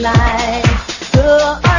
life.